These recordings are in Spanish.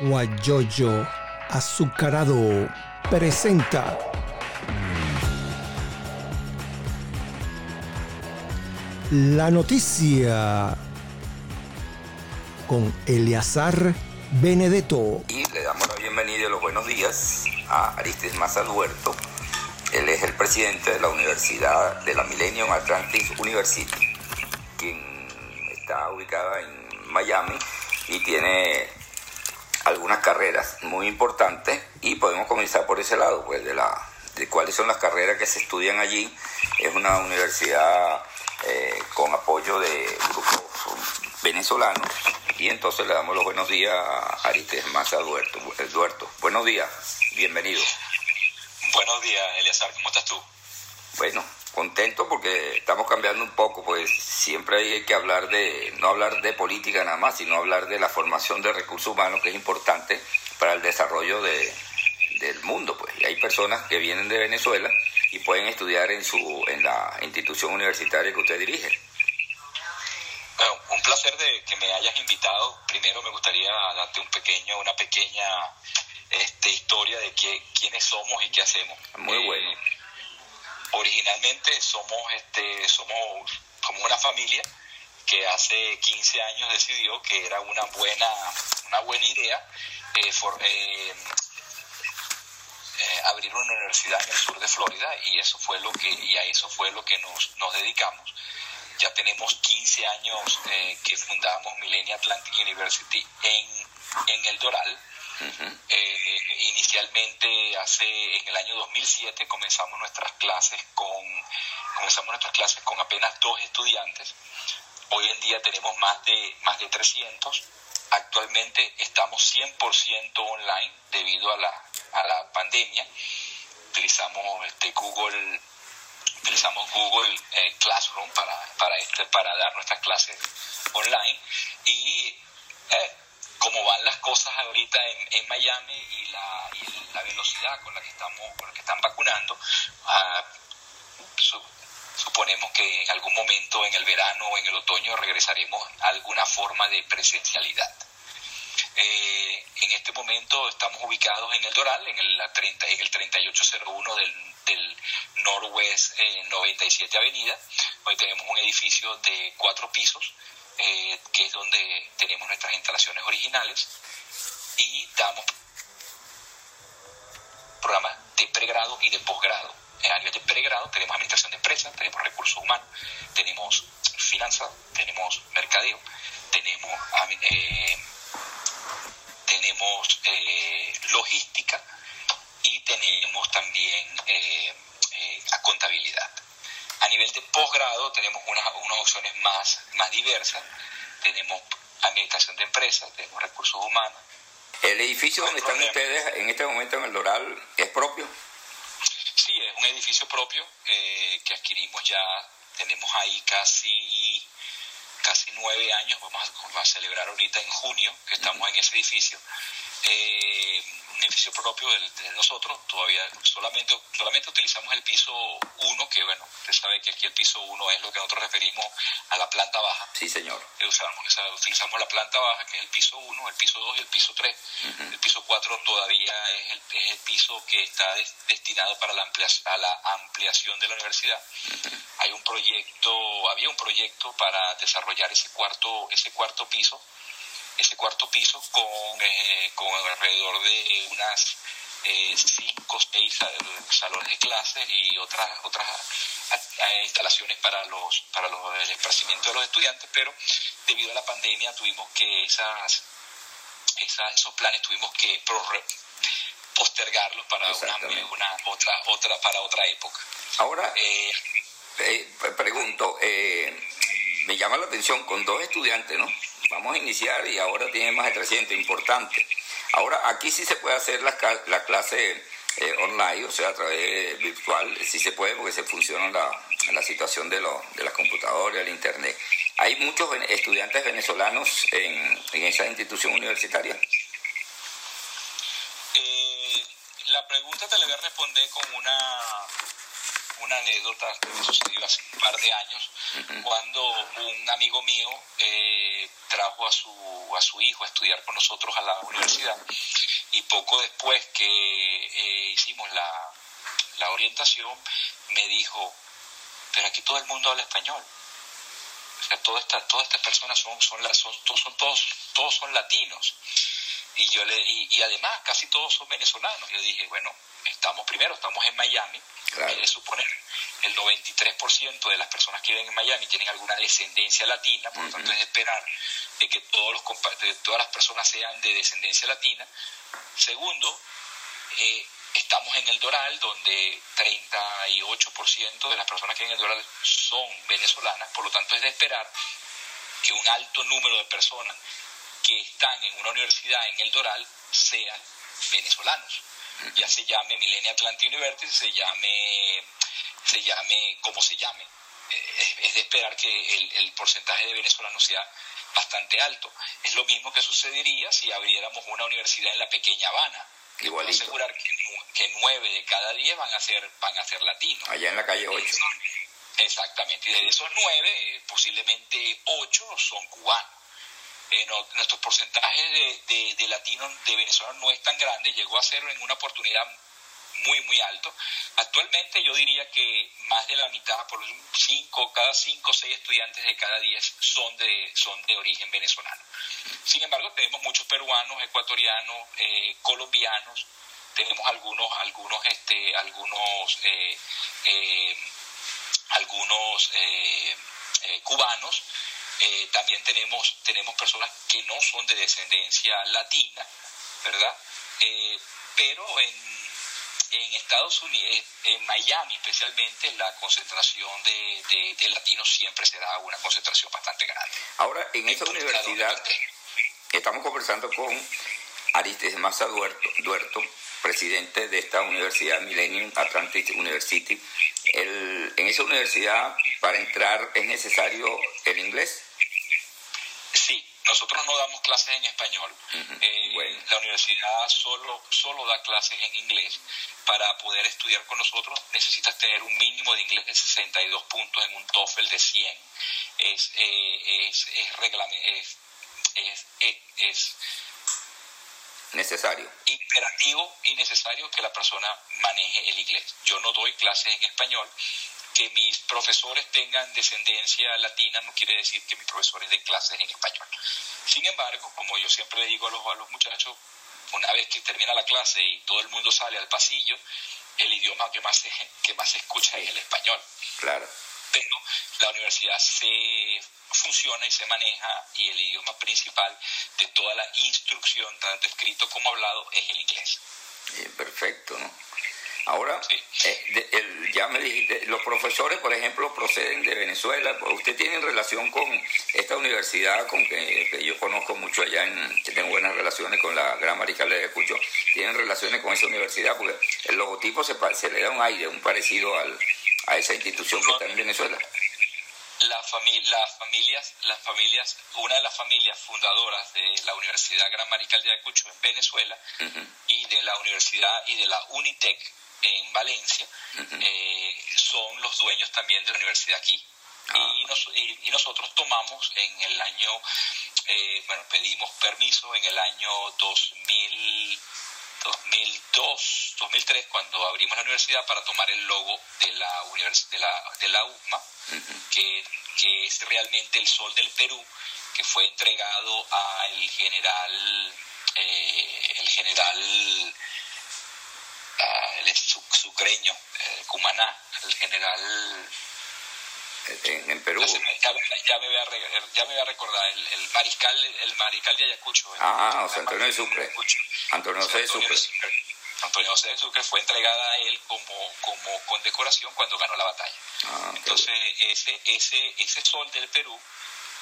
Guayoyo Azucarado presenta la noticia con Eleazar Benedetto. Y le damos la bienvenida y los buenos días a Aristes Maza Duerto. Él es el presidente de la Universidad de la Millennium Atlantic University, quien está ubicada en Miami y tiene algunas carreras muy importantes y podemos comenzar por ese lado, pues de la de cuáles son las carreras que se estudian allí. Es una universidad eh, con apoyo de grupos venezolanos y entonces le damos los buenos días a Aristes Maza Duerto. Duerto. Buenos días, bienvenido. Buenos días, Eliazar, ¿cómo estás tú? Bueno, contento porque estamos cambiando un poco, pues siempre hay que hablar de, no hablar de política nada más, sino hablar de la formación de recursos humanos, que es importante para el desarrollo de, del mundo, pues. Y hay personas que vienen de Venezuela y pueden estudiar en su, en la institución universitaria que usted dirige. Bueno, un placer de que me hayas invitado. Primero me gustaría darte un pequeño, una pequeña este, historia de qué, quiénes somos y qué hacemos. Muy bueno. Originalmente somos, este, somos como una familia que hace 15 años decidió que era una buena, una buena idea eh, eh, eh, abrir una universidad en el sur de Florida y eso fue lo que y a eso fue lo que nos, nos dedicamos. Ya tenemos 15 años eh, que fundamos Millennium Atlantic University en, en el Doral. Eh, inicialmente hace en el año 2007 comenzamos nuestras clases con comenzamos nuestras clases con apenas dos estudiantes. Hoy en día tenemos más de más de 300. Actualmente estamos 100% online debido a la, a la pandemia. Utilizamos este Google utilizamos Google eh, Classroom para, para, este, para dar nuestras clases online y eh, como van las cosas ahorita en, Miami y la, y la, velocidad con la que estamos con la que están vacunando uh, su, suponemos que en algún momento en el verano o en el otoño regresaremos a alguna forma de presencialidad eh, en este momento estamos ubicados en el Doral, en el, 30, en el 3801 del, del Northwest eh, 97 Avenida. Hoy tenemos un edificio de cuatro pisos, eh, que es donde tenemos nuestras instalaciones originales, y damos programas de pregrado y de posgrado. En áreas de pregrado tenemos administración de empresas, tenemos recursos humanos, tenemos finanzas, tenemos mercadeo, tenemos eh, tenemos eh, logística y tenemos también eh, contabilidad. A nivel de posgrado tenemos unas, unas opciones más, más diversas. Tenemos administración de empresas, tenemos recursos humanos. ¿El edificio donde están ustedes en este momento en el Doral es propio? Sí, es un edificio propio eh, que adquirimos ya, tenemos ahí casi casi nueve años, vamos a, vamos a, celebrar ahorita en junio, que estamos en ese edificio, eh, un edificio propio de, de, nosotros, todavía solamente, solamente utilizamos el piso 1, que bueno, usted sabe que aquí el piso 1 es lo que nosotros referimos a la planta baja. Sí, señor. Usamos, o sea, utilizamos la planta baja, que es el piso 1, el piso 2 y el piso 3. Uh -huh. El piso 4 todavía es el, es el piso que está des, destinado para la, ampliación, a la ampliación de la universidad. Uh -huh. Hay un proyecto, había un proyecto para desarrollar ese cuarto, ese cuarto piso ese cuarto piso con, eh, con alrededor de unas eh, cinco o seis salones de clases y otras otras instalaciones para los para los, el esparcimiento de los estudiantes, pero debido a la pandemia tuvimos que esas, esas esos planes tuvimos que postergarlos para una, una, otra otra para otra época. Ahora eh, pregunto, eh, me llama la atención con dos estudiantes, ¿no? Vamos a iniciar y ahora tiene más de 300, importante. Ahora, aquí sí se puede hacer la, la clase eh, online, o sea, a través virtual, sí se puede porque se funciona la, la situación de, lo, de las computadoras, el internet. ¿Hay muchos estudiantes venezolanos en, en esa institución universitaria? Eh, la pregunta te la voy a responder con una una anécdota que sucedió hace un par de años, cuando un amigo mío eh, trajo a su, a su hijo a estudiar con nosotros a la universidad y poco después que eh, hicimos la, la orientación, me dijo, pero aquí todo el mundo habla español. O sea, todas estas, todas estas personas son, son, son, son, todos, todos son latinos. Y, yo le, y, además casi todos son venezolanos. Yo dije, bueno, estamos primero, estamos en Miami. Claro. de suponer, el 93% de las personas que viven en Miami tienen alguna descendencia latina, por lo tanto es de esperar de que todos los, de todas las personas sean de descendencia latina. Segundo, eh, Estamos en el Doral, donde 38% de las personas que en el Doral son venezolanas, por lo tanto es de esperar que un alto número de personas que están en una universidad en el Doral sean venezolanos. Ya se llame Millennium Atlantic University, se llame, se llame como se llame. Eh, es de esperar que el, el porcentaje de venezolanos sea bastante alto. Es lo mismo que sucedería si abriéramos una universidad en la pequeña Habana Puedo asegurar que, nueve de cada diez van a ser, van a ser latinos. Allá en la calle 8. Exactamente, y de esos nueve, eh, posiblemente ocho son cubanos. Eh, nuestros porcentajes de, de, latinos, de venezolanos no es tan grande, llegó a ser en una oportunidad muy, muy alto. Actualmente yo diría que más de la mitad, por cinco, cada cinco o seis estudiantes de cada diez son de, son de origen venezolano. Sin embargo, tenemos muchos peruanos, ecuatorianos, eh, colombianos, tenemos algunos, algunos, este, algunos, eh, eh, algunos cubanos. También tenemos, tenemos personas que no son de descendencia latina, ¿verdad? pero en en Estados Unidos, en Miami especialmente, la concentración de, latinos siempre será una concentración bastante grande. Ahora, en esa universidad, estamos conversando con Aristes Maza Duerto, presidente de esta universidad, Millennium Atlantic University. en esa universidad, para entrar, ¿es necesario el inglés? Nosotros no damos clases en español. Eh, la universidad solo, solo da clases en inglés. Para poder estudiar con nosotros necesitas tener un mínimo de inglés de 62 puntos en un TOEFL de 100. Es, eh, es, es, es, es necesario. Imperativo y necesario que la persona maneje el inglés. Yo no doy clases en español, que mis profesores tengan descendencia latina no quiere decir que mis profesores den clases en español. Sin embargo, como yo siempre le digo a los, a los muchachos, una vez que termina la clase y todo el mundo sale al pasillo, el idioma que más se, que más se escucha es el español. Claro. Pero la universidad se funciona y se maneja y el idioma principal de toda la instrucción, tanto escrito como hablado, es el inglés. perfecto, ¿no? Ahora, eh, ya me dijiste, los profesores, por ejemplo, proceden de Venezuela. ¿Usted tiene relación con esta universidad, con que, yo conozco mucho allá, en, que tengo buenas relaciones con la Gran Mariscal de Ayacucho? ¿Tienen relaciones con esa universidad? Porque el logotipo se, se le da un aire, un parecido al, a esa institución que está en Venezuela. La las familias, las familias, una de las familias fundadoras de la Universidad Gran Mariscal de Ayacucho en Venezuela y de la Universidad y de la Unitec en Valencia, eh, son los dueños también de la universidad aquí. Ah. Y, nosotros tomamos en el año, eh, bueno, pedimos permiso en el año 2000, 2002, 2003, cuando abrimos la universidad para tomar el logo de la, de la, de la UMA, que, que es realmente el sol del Perú, que fue entregado al general, eh, el general el sucreño, el Cumaná, el general en, Perú. Ya, me, voy a, ya me voy a recordar, el, mariscal el mariscal de Ayacucho. Ah, ah, José Antonio de Sucre. Antonio José de Sucre. Antonio José de Sucre fue entregada a él como, como condecoración cuando ganó la batalla. Ah, Entonces, ese, ese, ese sol del Perú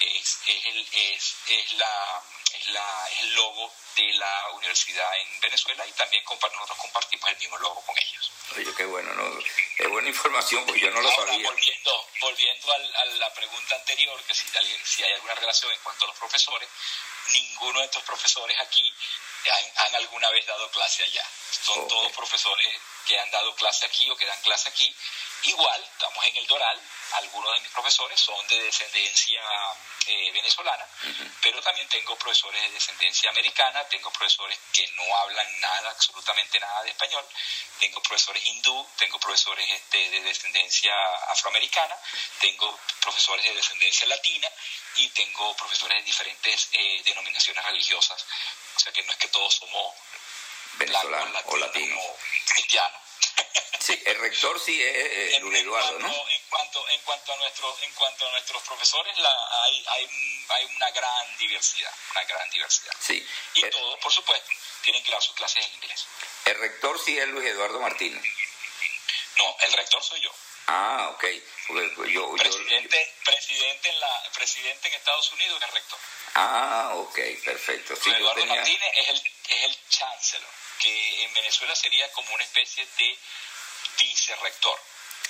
es, es, el, es, es, la, es, la, es el logo de la universidad en Venezuela y también nosotros compartimos el mismo logo con ellos. Oye, qué bueno, ¿no? Es buena información, porque yo no lo sabía. Volviendo, volviendo a la pregunta anterior, que si, si hay alguna relación en cuanto a los profesores, ninguno de estos profesores aquí han, alguna vez dado clase allá. Son todos profesores que han dado clase aquí o que dan clase aquí igual, estamos en el Doral, algunos de mis profesores son de descendencia eh, venezolana, pero también tengo profesores de descendencia americana, tengo profesores que no hablan nada, absolutamente nada de español, tengo profesores hindú, tengo profesores este, de descendencia afroamericana, tengo profesores de descendencia latina y tengo profesores de diferentes eh, denominaciones religiosas. O sea que no es que todos somos venezolanos o latinos. Cristianos. Sí, el rector sí es eh, Luis Eduardo, ¿no? En cuanto, en cuanto a nuestros, en cuanto a nuestros profesores, la, hay, hay, hay, una gran diversidad, una gran diversidad. Sí. Y todos, por supuesto, tienen que dar sus clases en inglés. El rector sí es Luis Eduardo Martínez. No, el rector soy yo. Ah, ok. Pues, yo, presidente, presidente, en la, presidente en Estados Unidos es el rector. Ah, ok, perfecto. Sí, Eduardo Martínez es el, es el chancellor, que en Venezuela sería como una especie de vicerrector.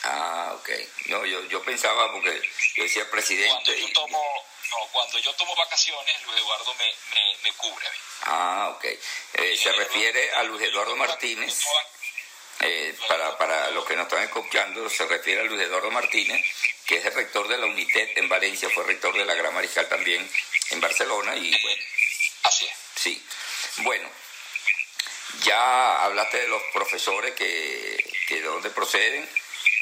Ah, ok. No, yo, yo pensaba porque yo decía presidente. Cuando yo tomo, no, cuando yo tomo vacaciones, Luis Eduardo me, me, me cubre. Ah, ok. Eh, se refiere a Luis Eduardo Martínez. Eh, para, para los que nos están escuchando, se refiere a Luis Eduardo Martínez, que es el rector de la UNITED en Valencia, fue rector de la Gran Mariscal también en Barcelona y bueno. Así es. Sí. Bueno, ya hablaste de los profesores que, que de dónde proceden.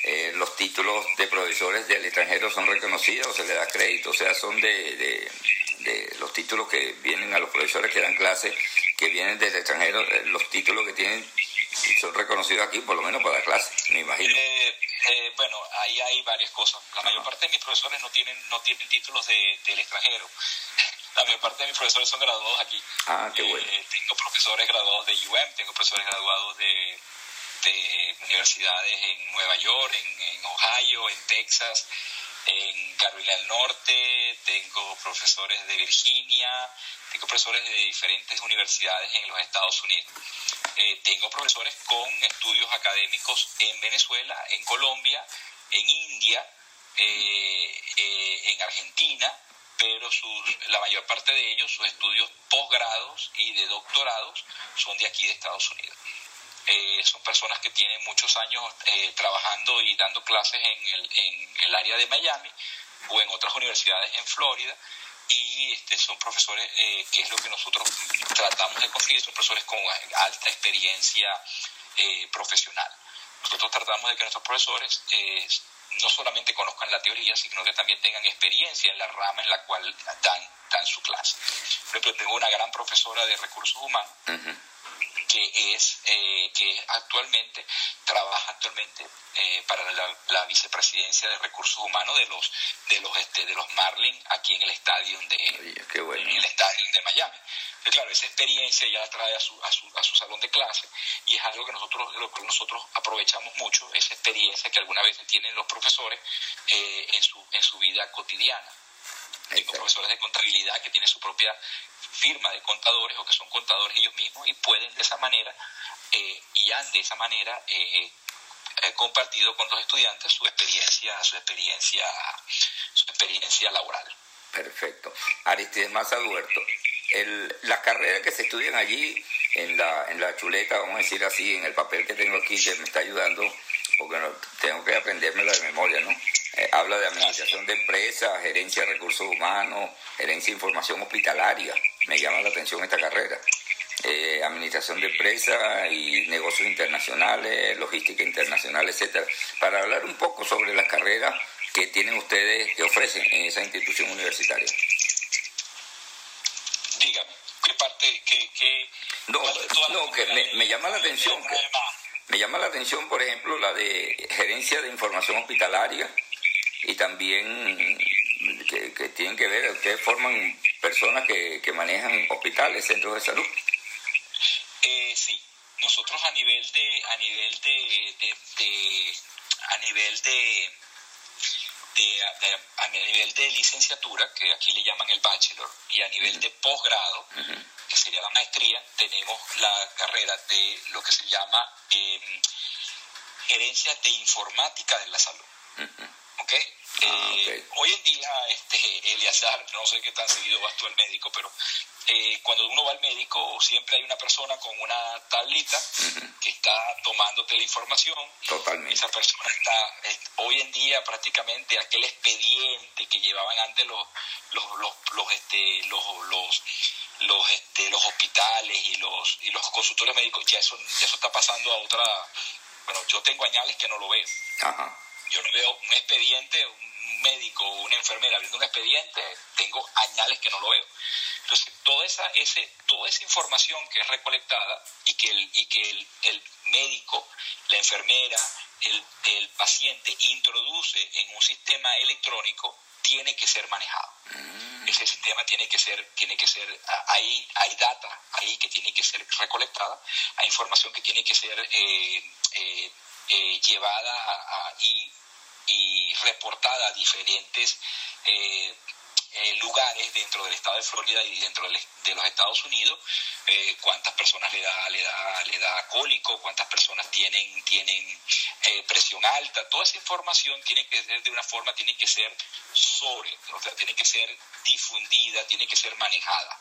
Eh, los títulos de profesores del extranjero son reconocidos, se le da crédito, o sea, son de, de, de, los títulos que vienen a los profesores que dan clase, que vienen del extranjero, eh, los títulos que tienen son reconocidos aquí, por lo menos para dar clase, me imagino. Eh, eh, bueno, ahí hay varias cosas. La mayor parte de mis profesores no tienen, no tienen títulos de, del extranjero. La mayor parte de mis profesores son graduados aquí. Ah, qué bueno. Tengo profesores graduados de UM, tengo profesores graduados de, de universidades en Nueva York, en, en Ohio, en Texas, en Carolina del Norte, tengo profesores de Virginia, tengo profesores de diferentes universidades en los Estados Unidos. Eh, tengo profesores con estudios académicos en Venezuela, en Colombia, en India, eh, eh, en Argentina, pero sus, la mayor parte de ellos, sus estudios posgrados y de doctorados, son de aquí de Estados Unidos. Eh, son personas que tienen muchos años eh, trabajando y dando clases en el, en el área de Miami o en otras universidades en Florida y este, son profesores, eh, que es lo que nosotros tratamos de conseguir, son profesores con alta experiencia eh, profesional. Nosotros tratamos de que nuestros profesores eh, no solamente conozcan la teoría, sino que también tengan experiencia en la rama en la cual dan, dan su clase. Por ejemplo, tengo una gran profesora de recursos humanos. Que es eh, que actualmente trabaja actualmente eh, para la, la, vicepresidencia de recursos humanos de los de los este de los Marlins aquí en el estadio de Oye, bueno. en el estadio de Miami. Claro esa experiencia ya la trae a su, a su, a su salón de clase y es algo que nosotros lo que nosotros aprovechamos mucho esa experiencia que algunas veces tienen los profesores eh, en su en su vida cotidiana. Tengo profesores de contabilidad que tienen su propia firma de contadores o que son contadores ellos mismos y pueden de esa manera eh, y han de esa manera eh, eh, compartido con los estudiantes su experiencia, su experiencia, su experiencia laboral. Perfecto. Aristides Maza Duerto, el, las carreras que se estudian allí en la, en la chuleta, vamos a decir así, en el papel que tengo aquí que me está ayudando, porque no, tengo que aprendérmelo de memoria, ¿no? Eh, habla de administración de empresas, gerencia de recursos humanos, gerencia de información hospitalaria. Me llama la atención esta carrera. Eh, administración de empresas y negocios internacionales, logística internacional, etcétera. Para hablar un poco sobre las carreras que tienen ustedes, que ofrecen en esa institución universitaria. Dígame, ¿qué parte, qué, qué, no, no que me, me, llama la atención, que, me llama la atención, por ejemplo, la de gerencia de información hospitalaria, y también que, que, tienen que ver, ustedes forman personas que, que manejan hospitales, centros de salud. Eh, sí, nosotros a nivel de, a nivel de, de, de a nivel de, de, a nivel de licenciatura, que aquí le llaman el bachelor, y a nivel uh -huh. de posgrado, uh -huh. que sería la maestría, tenemos la carrera de lo que se llama eh, gerencia de informática de la salud. Uh -huh. ¿Okay? Ah, okay. Eh, hoy en día, este, Eliazar, no sé qué tan seguido vas tú al médico, pero eh, cuando uno va al médico, siempre hay una persona con una tablita que está tomándote la información. Totalmente. Esa persona está, hoy en día prácticamente aquel expediente que llevaban antes los, los, los, los, este, los, los los este, los hospitales y los y los consultores médicos ya eso ya eso está pasando a otra bueno yo tengo añales que no lo veo Ajá. Yo no veo un expediente un médico o una enfermera abriendo un expediente tengo añales que no lo veo entonces, toda esa, ese, toda esa información que es recolectada y que el, y que el, el médico, la enfermera, el, el, paciente introduce en un sistema electrónico tiene que ser manejado. Mm. Ese sistema tiene que ser, tiene que ser, hay, hay data ahí que tiene que ser recolectada, hay información que tiene que ser eh, eh, eh, llevada a, y, reportada a diferentes eh, eh, lugares dentro del estado de Florida y dentro de los Estados Unidos, eh, cuántas personas le da, le da, le da cólico, cuántas personas tienen, tienen eh, presión alta, toda esa información tiene que ser de una forma, tiene que ser sobre, o sea, tiene que ser difundida, tiene que ser manejada.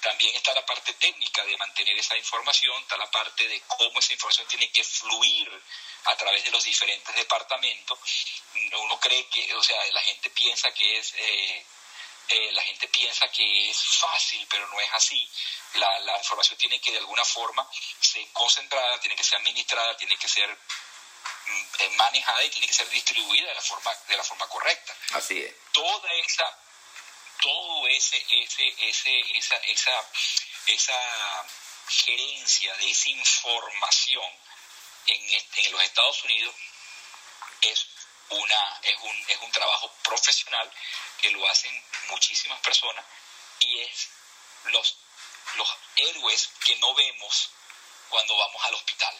También está la parte técnica de mantener esa información, está la parte de cómo esa información tiene que fluir a través de los diferentes departamentos. Uno cree que, o sea, la gente piensa que es eh, eh, la gente piensa que es fácil, pero no es así. La, la, información tiene que de alguna forma ser concentrada, tiene que ser administrada, tiene que ser mm, manejada y tiene que ser distribuida de la forma, de la forma correcta. Así es. Toda esa, todo ese, ese, ese, esa, esa, esa gerencia de esa información en, en los Estados Unidos es una, es, un, es un trabajo profesional que lo hacen muchísimas personas y es los, los héroes que no vemos cuando vamos al hospital.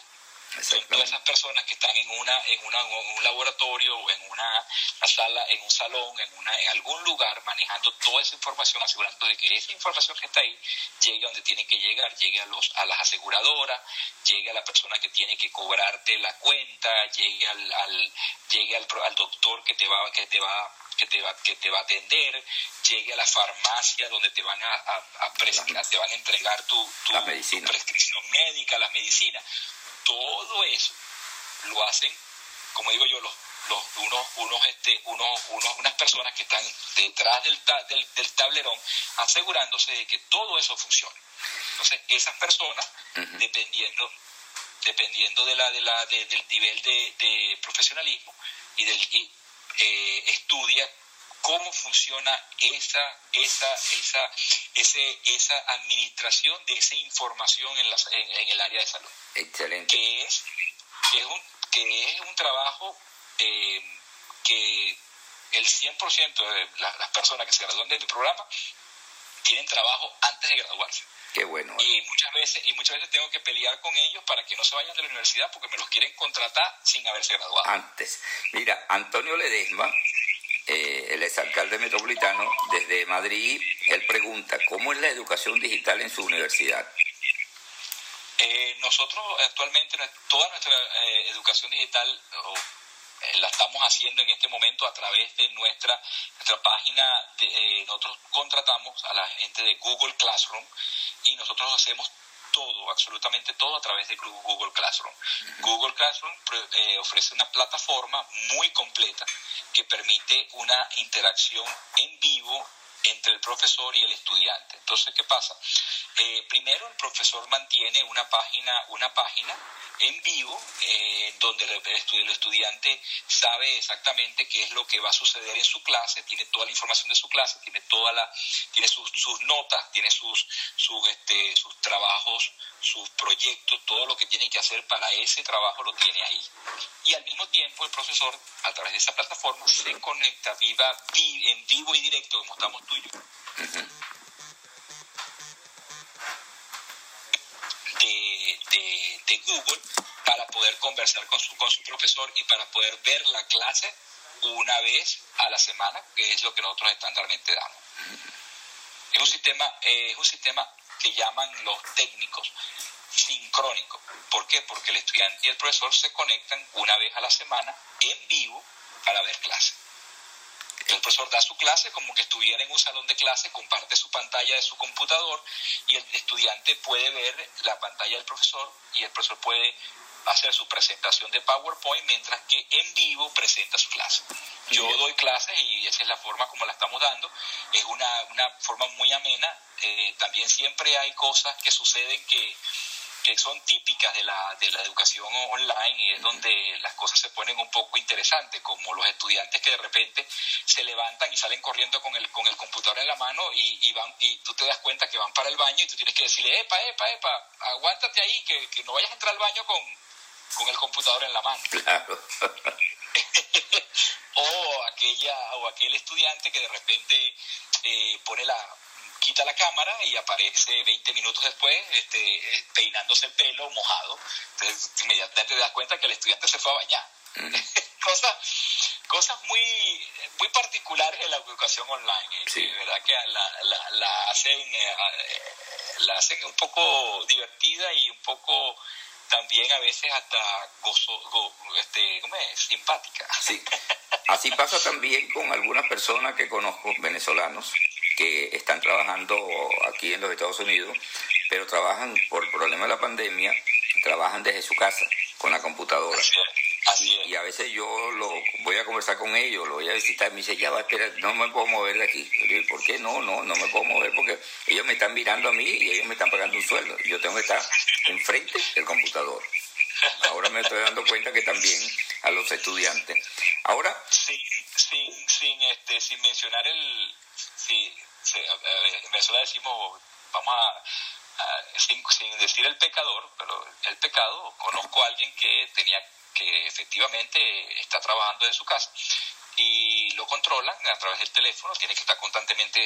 Son todas esas personas que están en una, en una, en un laboratorio en una, una, sala, en un salón, en una, en algún lugar, manejando toda esa información, asegurando de que esa información que está ahí llegue donde tiene que llegar, llegue a los, a las aseguradoras, llegue a la persona que tiene que cobrarte la cuenta, llegue al, al llegue al, al doctor que te va, que te va que te va, que te va a atender, llegue a la farmacia donde te van a, a, a te van a entregar tu, tu, tu prescripción médica, las medicinas todo eso lo hacen, como digo yo, los, los, unos, unos, este, unos, unos, unas personas que están detrás del, del, del, tablerón asegurándose de que todo eso funcione. Entonces, esas personas, uh -huh. dependiendo, dependiendo de la, de la, de, del nivel de, de, profesionalismo y del y, eh, estudia cómo funciona esa, esa, esa, ese, esa administración de esa información en, las, en, en el área de salud. Excelente. Que es, que es, un, que es un trabajo eh, que el 100% de la, las personas que se gradúan de este programa tienen trabajo antes de graduarse. Qué bueno. Y muchas veces y muchas veces tengo que pelear con ellos para que no se vayan de la universidad porque me los quieren contratar sin haberse graduado. Antes. Mira, Antonio Ledesma eh, el exalcalde metropolitano desde Madrid, él pregunta, ¿cómo es la educación digital en su universidad? Eh, nosotros actualmente, toda nuestra eh, educación digital oh, la estamos haciendo en este momento a través de nuestra, nuestra página. De, eh, nosotros contratamos a la gente de Google Classroom y nosotros hacemos todo, absolutamente todo a través de Google Classroom. Google Classroom eh, ofrece una plataforma muy completa que permite una interacción en vivo entre el profesor y el estudiante. Entonces, ¿qué pasa? Eh, primero, el profesor mantiene una página, una página en vivo eh, donde el, el, estudiante sabe exactamente qué es lo que va a suceder en su clase, tiene toda la información de su clase, tiene toda la, tiene sus, sus notas, tiene sus, sus, este, sus trabajos, sus proyectos, todo lo que tiene que hacer para ese trabajo lo tiene ahí. Y al mismo tiempo el profesor, a través de esa plataforma, se conecta viva, vi, en vivo y directo, como estamos tú. De, Google para poder conversar con su, con su profesor y para poder ver la clase una vez a la semana, que es lo que nosotros estándar,mente damos. Es un sistema, eh, es un sistema que llaman los técnicos sincrónico. ¿Por qué? Porque el estudiante y el profesor se conectan una vez a la semana en vivo para ver clase. El profesor da su clase como que estuviera en un salón de clase, comparte su pantalla de su computador y el estudiante puede ver la pantalla del profesor y el profesor puede hacer su presentación de PowerPoint mientras que en vivo presenta su clase. Yo doy clases y esa es la forma como la estamos dando. Es una, una forma muy amena. Eh, también siempre hay cosas que suceden que que son típicas de la, de la educación online y es donde las cosas se ponen un poco interesantes, como los estudiantes que de repente se levantan y salen corriendo con el, con el computador en la mano y, van, y tú te das cuenta que van para el baño y tú tienes que decirle, epa, epa, epa, aguántate ahí, que, no vayas a entrar al baño con, con el computador en la mano. o aquella o aquel estudiante que de repente eh, pone la quita la cámara y aparece 20 minutos después este, peinándose el pelo mojado. Entonces inmediatamente te das cuenta que el estudiante se fue a bañar. Mm. cosas, cosas muy, muy particulares de la educación online. Sí. verdad que la, la, hacen, eh, la hacen un poco divertida y un poco también a veces hasta gozo, este, ¿cómo es? simpática. Sí. Así pasa también con algunas personas que conozco, venezolanos, que están trabajando aquí en los Estados Unidos, pero trabajan por el problema de la pandemia, trabajan desde su casa con la computadora. Y, a veces yo lo voy a conversar con ellos, lo voy a visitar, y me dice, ya va, espera, no me puedo mover de aquí. Y ¿por qué no? No, no me puedo mover porque ellos me están mirando a mí y ellos me están pagando un sueldo. Yo tengo que estar enfrente del computador. Ahora me estoy dando cuenta que también a los estudiantes. Ahora... Sin, sin, sin, este, sin mencionar el... Sí, en Venezuela decimos, vamos a, sin, decir el pecador, pero el pecado, conozco a alguien que tenía que efectivamente está trabajando en su casa y lo controlan a través del teléfono, tiene que estar constantemente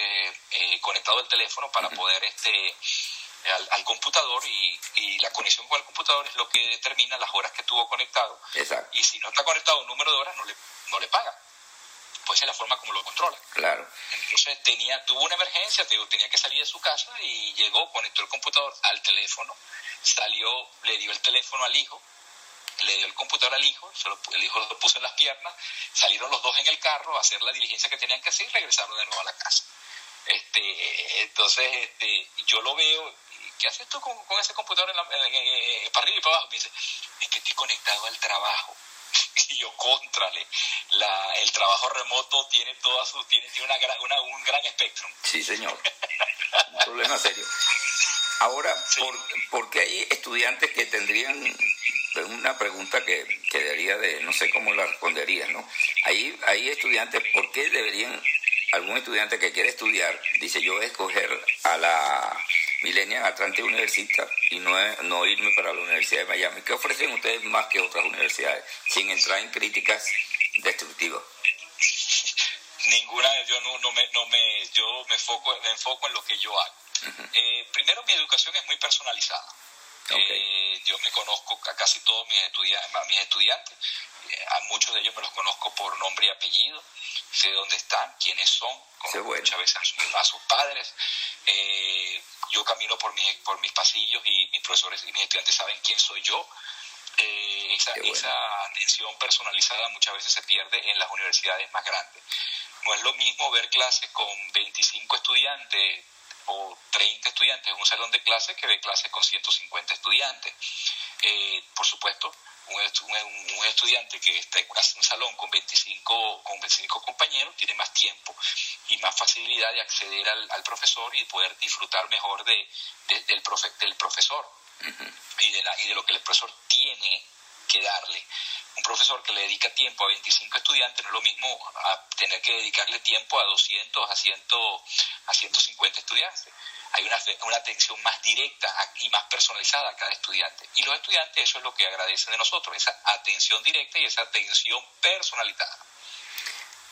eh, conectado al teléfono para poder este al, computador y, y, la conexión con el computador es lo que determina las horas que tuvo conectado. Y si no está conectado un número de horas, no le, no le paga pues es la forma como lo controla. Claro. Entonces tenía, tuvo una emergencia, tenía que salir de su casa y llegó, conectó el computador al teléfono, salió, le dio el teléfono al hijo, le dio el computador al hijo, el hijo lo puso en las piernas, salieron los dos en el carro a hacer la diligencia que tenían que hacer y regresaron de nuevo a la casa. Este, entonces, este, yo lo veo, ¿qué haces tú con, ese computador en la, para arriba y para abajo? Me dice, es que estoy conectado al trabajo. Y yo contrale. La, el trabajo remoto tiene todas sus, tiene, tiene una, un gran espectro. Sí, señor. un problema serio. Ahora, ¿por, qué hay estudiantes que tendrían una pregunta que, que debería de, no sé cómo la respondería, ¿no? Hay, hay estudiantes, ¿por qué deberían, algún estudiante que quiere estudiar, dice yo voy a escoger a la Millennium Atlantic University y no, no irme para la Universidad de Miami. ¿Qué ofrecen ustedes más que otras universidades, sin entrar en críticas destructivas? Ninguna, yo no, no, me, no me, yo me enfoco, me enfoco en lo que yo hago. Eh, primero, mi educación es muy personalizada. Eh, yo me conozco a casi todos mis, estudiantes, mis estudiantes, eh, a muchos de ellos me los conozco por nombre y apellido, sé dónde están, quiénes son, muchas veces a sus, padres. Eh, yo camino por mis, por mis pasillos y mis profesores y mis estudiantes saben quién soy yo. Eh, esa, esa atención personalizada muchas veces se pierde en las universidades más grandes. No es lo mismo ver clases con 25 estudiantes o 30 estudiantes en un salón de clases que ver clases con 150 estudiantes. Eh, por supuesto, un, estudiante que está en un salón con 25, con 25 compañeros tiene más tiempo y más facilidad de acceder al, profesor y poder disfrutar mejor de, del, profe, del profesor. Y, de la, y de lo que el profesor tiene que darle. Un profesor que le dedica tiempo a 25 estudiantes no es lo mismo a tener que dedicarle tiempo a 200, a, 100, a 150 estudiantes hay una, una atención más directa y más personalizada a cada estudiante. Y los estudiantes eso es lo que agradecen de nosotros, esa atención directa y esa atención personalizada.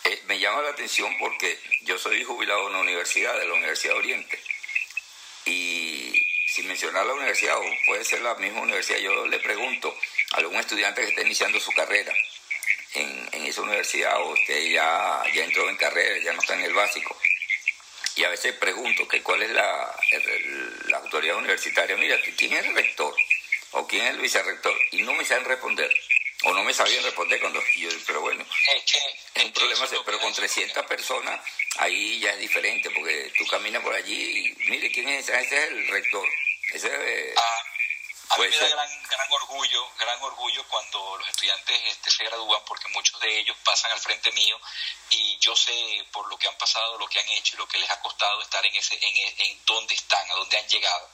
Eh, me llama la atención porque yo soy jubilado de una universidad, de la Universidad Oriente. Y sin mencionar la universidad, o puede ser la misma universidad, yo le pregunto a algún estudiante que está iniciando su carrera en, esa universidad o que ya, ya entró en carrera, ya no está en el básico y a veces pregunto que cuál es la, la autoridad universitaria. Mira, ¿quién es el rector? ¿O quién es el vicerrector? Y no me saben responder. o no me sabían responder cuando yo, pero bueno, es, un problema, pero con 300 personas ahí ya es diferente, porque tú caminas por allí y mire quién es ese, ese es el rector, ese es... A mí me da gran, gran orgullo, gran orgullo cuando los estudiantes este, se gradúan, porque muchos de ellos pasan al frente mío y yo sé por lo que han pasado, lo que han hecho y lo que les ha costado estar en ese, en, en donde están, a donde han llegado.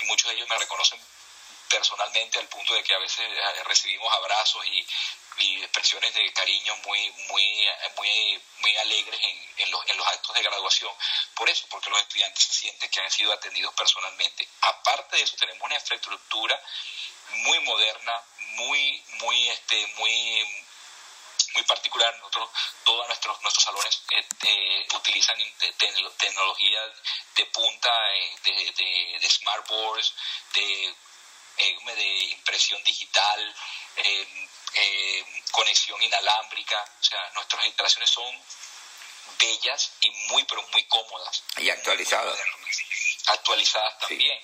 Y muchos de ellos me reconocen personalmente al punto de que a veces eh, recibimos abrazos y, expresiones de cariño muy muy muy muy alegres en, en, los, en los actos de graduación. Por eso porque los estudiantes se sienten que han sido atendidos personalmente. Aparte de eso tenemos una infraestructura muy moderna muy muy este muy muy particular. Nosotros todos nuestros nuestros salones eh, utilizan tecnología de punta eh, de, de, de smart boards de eh, de impresión digital, eh, conexión inalámbrica, o sea, nuestras instalaciones son bellas y muy, pero muy cómodas. Y actualizadas. Actualizadas también.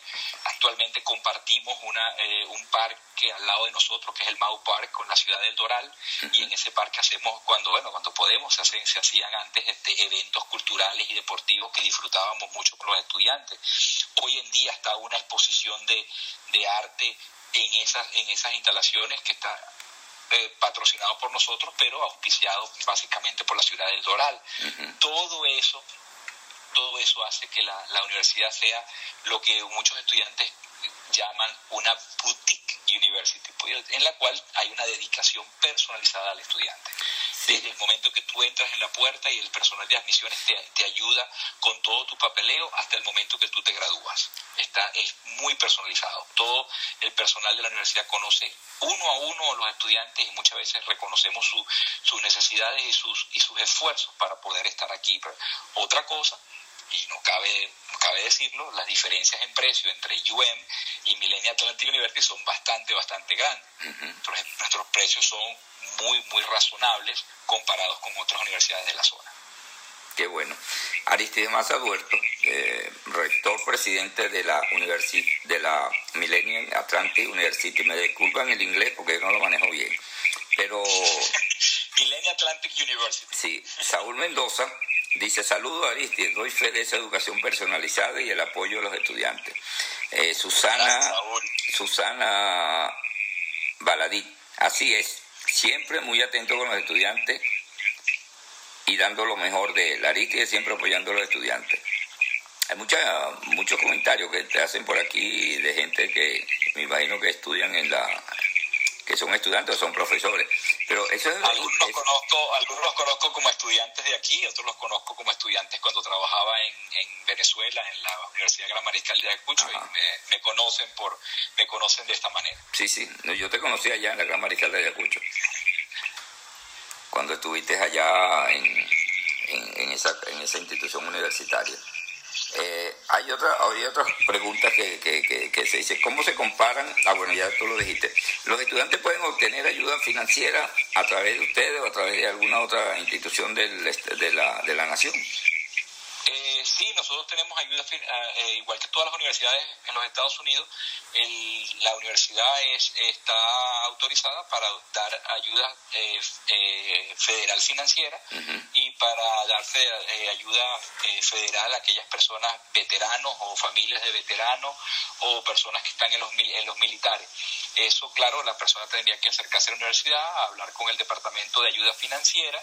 Actualmente compartimos una, un parque al lado de nosotros, que es el Mau Park, con la ciudad del Doral, y en ese parque hacemos, cuando, bueno, cuando podemos, se, hacen, se hacían antes este, eventos culturales y deportivos que disfrutábamos mucho con los estudiantes. Hoy en día está una exposición de, de arte en esas, en esas instalaciones que está eh, patrocinado por nosotros, pero auspiciado básicamente por la ciudad del Doral. Todo eso, todo eso hace que la, la universidad sea lo que muchos estudiantes llaman una boutique university, pues, en la cual hay una dedicación personalizada al estudiante. Desde el momento que tú entras en la puerta y el personal de admisiones te, te, ayuda con todo tu papeleo hasta el momento que tú te gradúas. Está, es muy personalizado. Todo el personal de la universidad conoce uno a uno a los estudiantes y muchas veces reconocemos su, sus necesidades y sus, y sus esfuerzos para poder estar aquí. otra cosa y no cabe, cabe decirlo, las diferencias en precio entre UM y Millennium Atlantic University son bastante, bastante grandes. nuestros, precios son muy, muy razonables comparados con otras universidades de la zona. Qué bueno. Aristides Maza Duerto, eh, rector presidente de la de la Millennium Atlantic University. Me disculpan el inglés porque yo no lo manejo bien. Pero. Millennium Atlantic University. Sí, Saúl Mendoza, Dice, saludo a Aristides, doy fe de esa educación personalizada y el apoyo de los estudiantes. Eh, Susana, Susana Baladí, así es, siempre muy atento con los estudiantes y dando lo mejor de él. Aristides siempre apoyando a los estudiantes. Hay mucha, muchos comentarios que te hacen por aquí de gente que me imagino que estudian en la, que son estudiantes o son profesores. Pero eso es, algunos, los conozco, algunos los conozco como estudiantes de aquí, otros los conozco como estudiantes cuando trabajaba en, en Venezuela, en la Universidad Gran Mariscal de Ayacucho, y me, conocen por, me conocen de esta manera. Sí, sí, yo te conocí allá en la Gran Mariscal de Ayacucho, cuando estuviste allá en, en, esa, en esa institución universitaria. Eh, hay, otra, hay otras preguntas que, que, se dice, ¿cómo se comparan? Ah, bueno, ya tú lo dijiste. ¿Los estudiantes pueden obtener ayuda financiera a través de ustedes o a través de alguna otra institución del, de, la, de la nación? Eh, sí, nosotros tenemos ayuda, ah, eh, igual que todas las universidades en los Estados Unidos, la universidad es, está autorizada para dar ayuda eh, eh, federal financiera y para dar ayuda federal a aquellas personas veteranos o familias de veteranos o personas que están en los, en los militares. Eso, claro, la persona tendría que acercarse a la universidad, hablar con el Departamento de Ayuda Financiera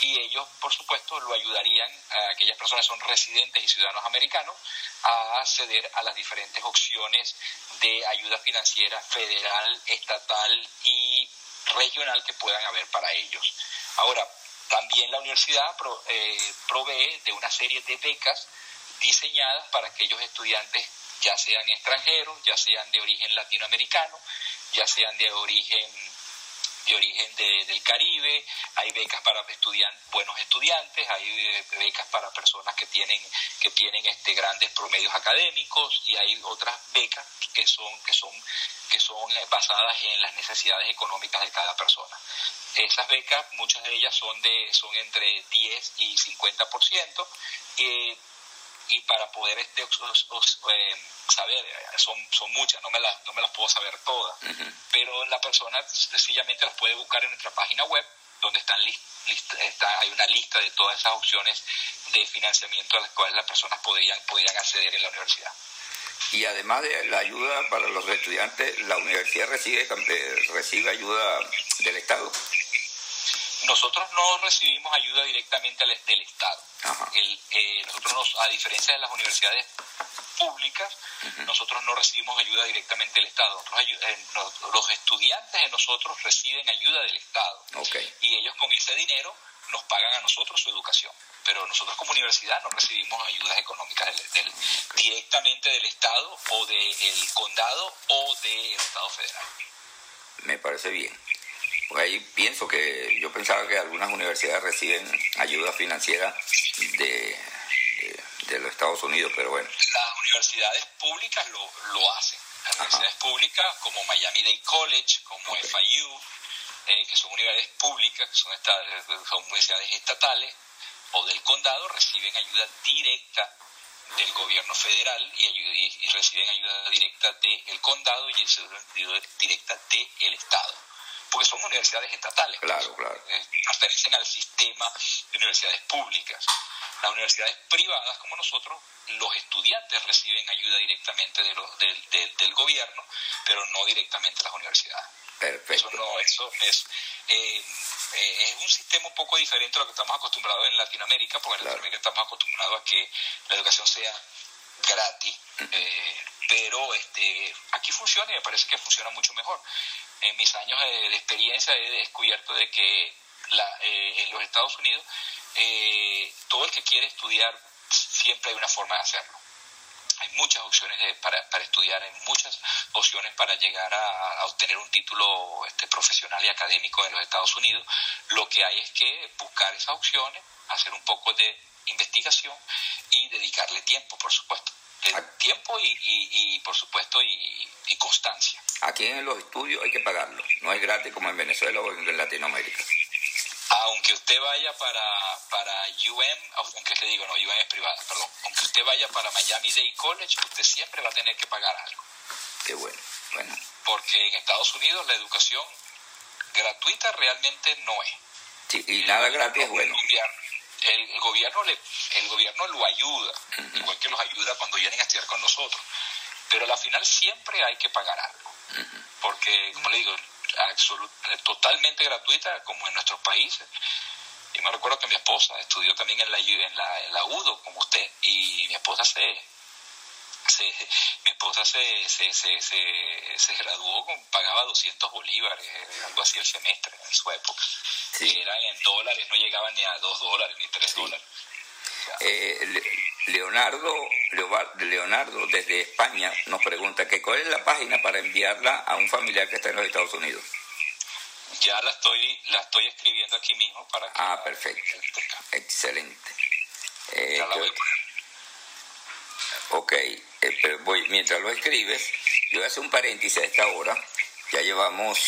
y ellos, por supuesto, lo ayudarían a aquellas personas que son residentes y ciudadanos americanos a acceder a las diferentes opciones de ayuda financiera federal, estatal y regional que puedan haber para ellos. Ahora, también la universidad eh, provee de una serie de becas diseñadas para aquellos estudiantes ya sean extranjeros, ya sean de origen latinoamericano, ya sean de origen de origen del Caribe, hay becas para estudiantes, buenos estudiantes, hay eh, becas para personas que tienen, que tienen este, grandes promedios académicos y hay otras becas que son, que son, que son eh, basadas en las necesidades económicas de cada persona. Esas becas, muchas de ellas son de, son entre 10 y 50%. Eh, y para poder este, eh, saber, son, son muchas, no me, las, no me las puedo saber todas, pero la persona sencillamente las puede buscar en nuestra página web, donde están está, hay una lista de todas esas opciones de financiamiento a las cuales las personas podrían, podrían acceder en la universidad. Y además de la ayuda para los estudiantes, la universidad recibe, recibe ayuda del Estado. Nosotros no recibimos ayuda directamente del Estado. Eh, nosotros, a diferencia de las universidades públicas, nosotros no recibimos ayuda directamente del Estado. Eh, los estudiantes de nosotros reciben ayuda del Estado. Y ellos con ese dinero nos pagan a nosotros su educación. Pero nosotros como universidad no recibimos ayudas económicas directamente del Estado o del condado o del Estado federal. Me parece bien. Pues ahí pienso que yo pensaba que algunas universidades reciben ayuda financiera de, de, los Estados Unidos, pero bueno. Las universidades públicas lo, lo hacen. Las universidades públicas como Miami Dade College, como FIU, eh, que son universidades públicas, que son, son universidades estatales o del condado, reciben ayuda directa del gobierno federal y, reciben ayuda directa del condado y ayuda directa del estado porque son universidades estatales. Claro, claro. Eh, pertenecen al sistema de universidades públicas. Las universidades privadas, como nosotros, los estudiantes reciben ayuda directamente de del gobierno, pero no directamente las universidades. Perfecto. Eso no, eso es, eh, eh, es un sistema un poco diferente a lo que estamos acostumbrados en Latinoamérica, porque en Latinoamérica estamos acostumbrados a que la educación sea gratis, pero este, aquí funciona y me parece que funciona mucho mejor en mis años de, experiencia he descubierto de que eh, en los Estados Unidos eh, todo el que quiere estudiar siempre hay una forma de hacerlo. Hay muchas opciones para, estudiar, hay muchas opciones para llegar a, obtener un título este, profesional y académico en los Estados Unidos. Lo que hay es que buscar esas opciones, hacer un poco de investigación y dedicarle tiempo, por supuesto. tiempo y, por supuesto, y constancia. Aquí en los estudios hay que pagarlo, no es gratis como en Venezuela o en Latinoamérica. Aunque usted vaya para, para UM, aunque le digo, no, UM es privada, perdón, aunque usted vaya para Miami Dade College, usted siempre va a tener que pagar algo. Qué bueno, bueno. Porque en Estados Unidos la educación gratuita realmente no es. Sí, y nada gratis es bueno. El, gobierno le, el gobierno lo ayuda, igual que los ayuda cuando vienen a estudiar con nosotros. Pero al final siempre hay que pagar algo porque, como le digo, totalmente gratuita como en nuestros países. Y me recuerdo que mi esposa estudió también en la, en la, en la UDO, como usted, y mi esposa se, mi esposa se, se, se, se, graduó, con, pagaba 200 bolívares, eh, algo así el semestre en su época. Sí. eran en dólares, no llegaban ni a 2 dólares ni 3 dólares. Eh, Leonardo, Leonardo desde España nos pregunta que cuál es la página para enviarla a un familiar que está en los Estados Unidos. Ya la estoy, la estoy escribiendo aquí mismo para que... Ah, perfecto. Excelente. Eh, ok, eh, pero voy, mientras lo escribes, yo voy a hacer un paréntesis a esta hora. Ya llevamos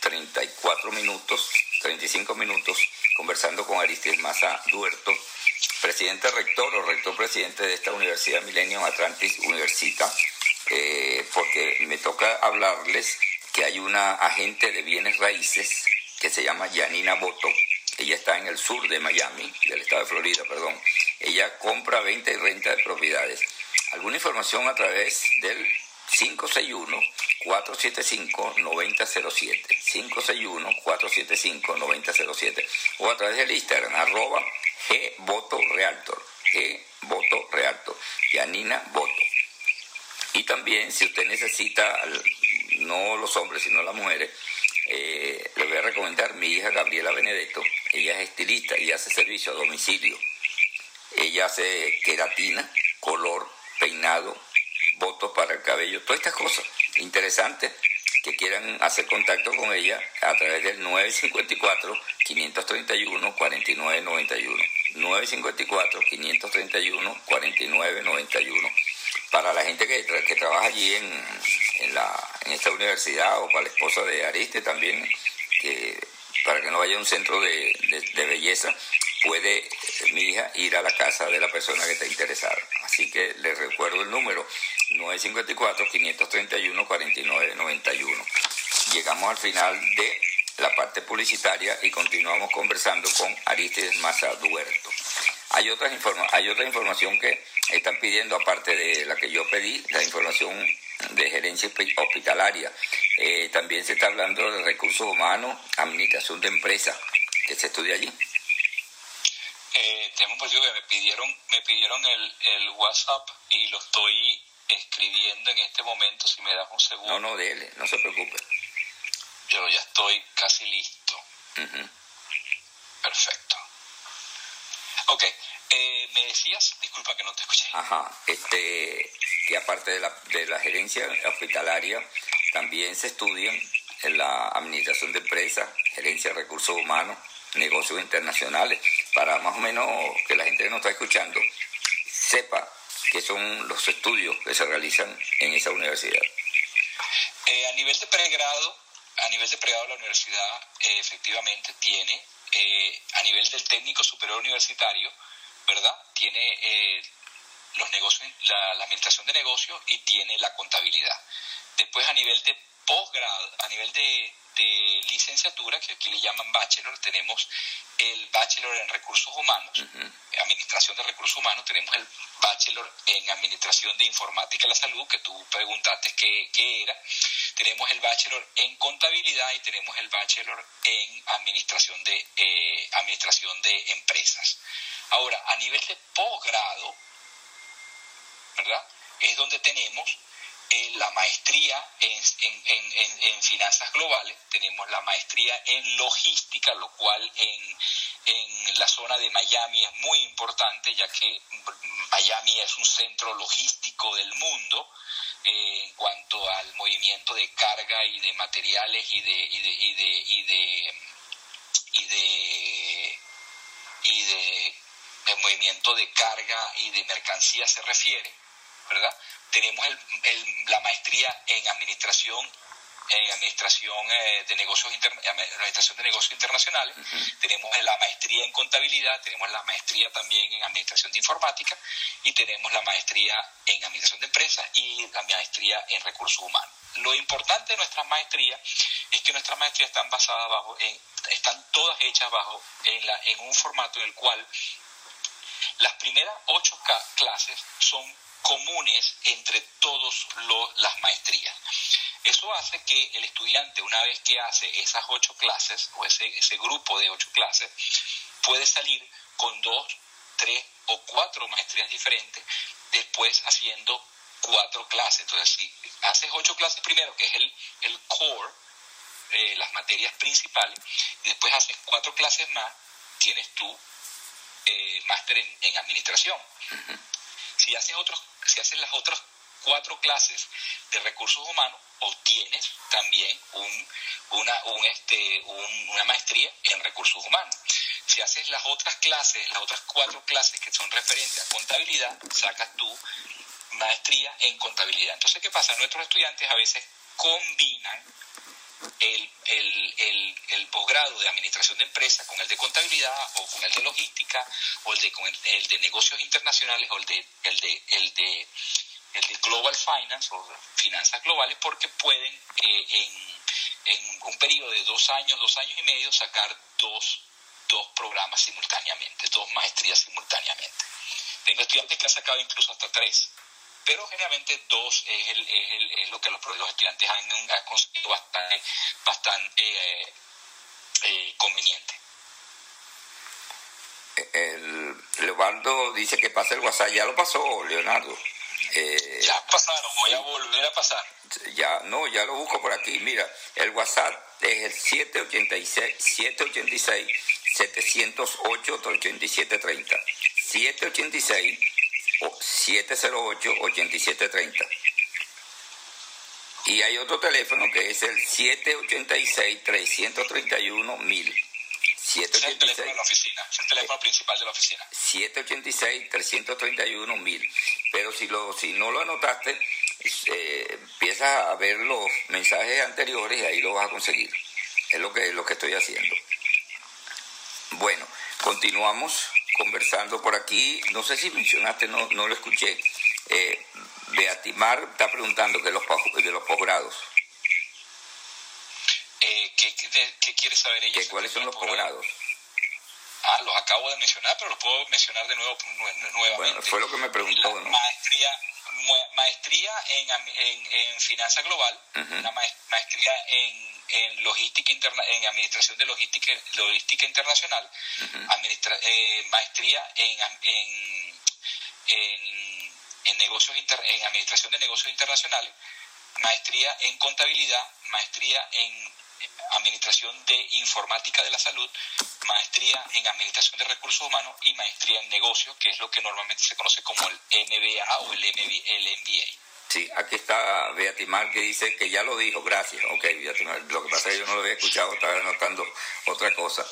34 minutos, 35 minutos conversando con Aristides Maza Duerto presidente rector o rector presidente de esta universidad Millennium Atlantis Universita, eh, porque me toca hablarles que hay una agente de bienes raíces que se llama Janina Boto. Ella está en el sur de Miami, del estado de Florida, perdón. Ella compra, venta y renta de propiedades. Alguna información a través del 561-475-9007. 561-475-9007. O a través del Instagram, arroba G Voto Realtor, G Voto Realtor, Yanina Voto. Y también si usted necesita, no los hombres, sino las mujeres, eh, le voy a recomendar mi hija Gabriela Benedetto. Ella es estilista y hace servicio a domicilio. Ella hace queratina, color, peinado, votos para el cabello, todas estas cosas interesantes que quieran hacer contacto con ella a través del 954-531-4991. 954-531-4991. Para la gente que, trabaja allí en, en, la, en esta universidad o para la esposa de Ariste también, que, para que no vaya a un centro de, de, belleza, puede eh, mi hija ir a la casa de la persona que está interesada. Así que les recuerdo el número 954-531-4991. Llegamos al final de la parte publicitaria y continuamos conversando con Aristides Maza Duerto. Hay, otras hay otra información que están pidiendo, aparte de la que yo pedí, la información de gerencia hospitalaria. Eh, también se está hablando de recursos humanos, administración de empresas, que se estudia allí. Eh, tengo un que me pidieron, me pidieron el, el WhatsApp y lo estoy escribiendo en este momento, si me das un segundo. No, no, dele, no se preocupe. Yo ya estoy casi listo. Perfecto. Ok, eh, me decías, disculpa que no te escuché. Ajá, este, que aparte de la, de la gerencia hospitalaria, también se estudian en la administración de empresas, gerencia de recursos humanos, negocios internacionales, para más o menos que la gente que nos está escuchando sepa qué son los estudios que se realizan en esa universidad. Eh, a nivel de pregrado, a nivel de pregrado la universidad eh, efectivamente tiene, eh, a nivel del técnico superior universitario, ¿verdad? Tiene los negocios, la, administración de negocios y tiene la contabilidad. Después a nivel de posgrado, a nivel de, licenciatura, que aquí le llaman bachelor, tenemos el bachelor en recursos humanos, administración de recursos humanos, tenemos el bachelor en administración de informática de la salud, que tú preguntaste qué, qué era, tenemos el bachelor en contabilidad y tenemos el bachelor en administración de, eh, administración de empresas. Ahora, a nivel de posgrado, ¿verdad? Es donde tenemos la maestría en, en, finanzas globales, tenemos la maestría en logística, lo cual en, la zona de Miami es muy importante, ya que Miami es un centro logístico del mundo eh, en cuanto al movimiento de carga y de materiales y de, y de, y de, y de, y de, y de movimiento de carga y de mercancía se refiere. ¿verdad? Tenemos la maestría en administración en administración eh, de negocios administración de negocios internacionales. Tenemos la maestría en contabilidad tenemos la maestría también en administración de informática y tenemos la maestría en administración de empresas y la maestría en recursos humanos. Lo importante de nuestras maestrías es que nuestras maestrías están basadas bajo en, están todas hechas bajo en la en un formato en el cual las primeras ocho clases son comunes entre todas las maestrías. Eso hace que el estudiante, una vez que hace esas ocho clases, o ese, ese grupo de ocho clases, puede salir con dos, tres o cuatro maestrías diferentes, después haciendo cuatro clases. Entonces, si haces ocho clases primero, que es el, el core, eh, las materias principales, y después haces cuatro clases más, tienes tu eh, máster en, administración. Si haces otros si haces las otras cuatro clases de recursos humanos, obtienes también un, una, este, una maestría en recursos humanos. Si haces las otras clases, las otras cuatro clases que son referentes a contabilidad, sacas tu maestría en contabilidad. Entonces, ¿qué pasa? Nuestros estudiantes a veces combinan el, el, el, posgrado de administración de empresas con el de contabilidad o con el de logística o el de, con el, de negocios internacionales o el de, el de, el de, el de global finance o finanzas globales porque pueden eh, en, en un periodo de dos años, dos años y medio sacar dos, dos programas simultáneamente, dos maestrías simultáneamente. Tengo estudiantes que han sacado incluso hasta tres pero generalmente dos es, el, es, el, es lo que los, los, estudiantes han, conseguido bastante, bastante eh, eh, conveniente. El, Leobardo dice que pasa el WhatsApp, ya lo pasó, Leonardo. Eh, ya pasaron, voy a volver a pasar. Ya, no, ya lo busco por aquí. Mira, el WhatsApp es el 786 786 708 8730. 786 708-8730. Y hay otro teléfono que es el 786-331-1000. 786. Es el teléfono de la oficina, es el teléfono principal de la oficina. 786-331-1000. Pero si, lo, si no lo anotaste, eh, empiezas a ver los mensajes anteriores y ahí lo vas a conseguir. Es lo que, lo que estoy haciendo. Bueno, continuamos conversando por aquí. No sé si mencionaste, no, no lo escuché. Eh, Beatimar está preguntando que los, de los posgrados. Eh, ¿qué, qué, quiere saber ella? ¿Cuáles son los posgrados? Ah, los acabo de mencionar, pero los puedo mencionar de nuevo nuevamente. Bueno, fue lo que me preguntó, ¿no? Maestría, maestría en, en, en finanza global, una maestría en, en logística interna, en administración de logística, logística internacional, eh, maestría en, en, en, negocios en administración de negocios internacionales, maestría en contabilidad, maestría en Administración de Informática de la Salud, maestría en Administración de Recursos Humanos y maestría en Negocios, que es lo que normalmente se conoce como el NBA o el, MBA. Sí, aquí está Beatimar que dice que ya lo dijo, gracias. Ok, Beatimar, lo que pasa es que yo no lo había escuchado, estaba anotando otra cosa.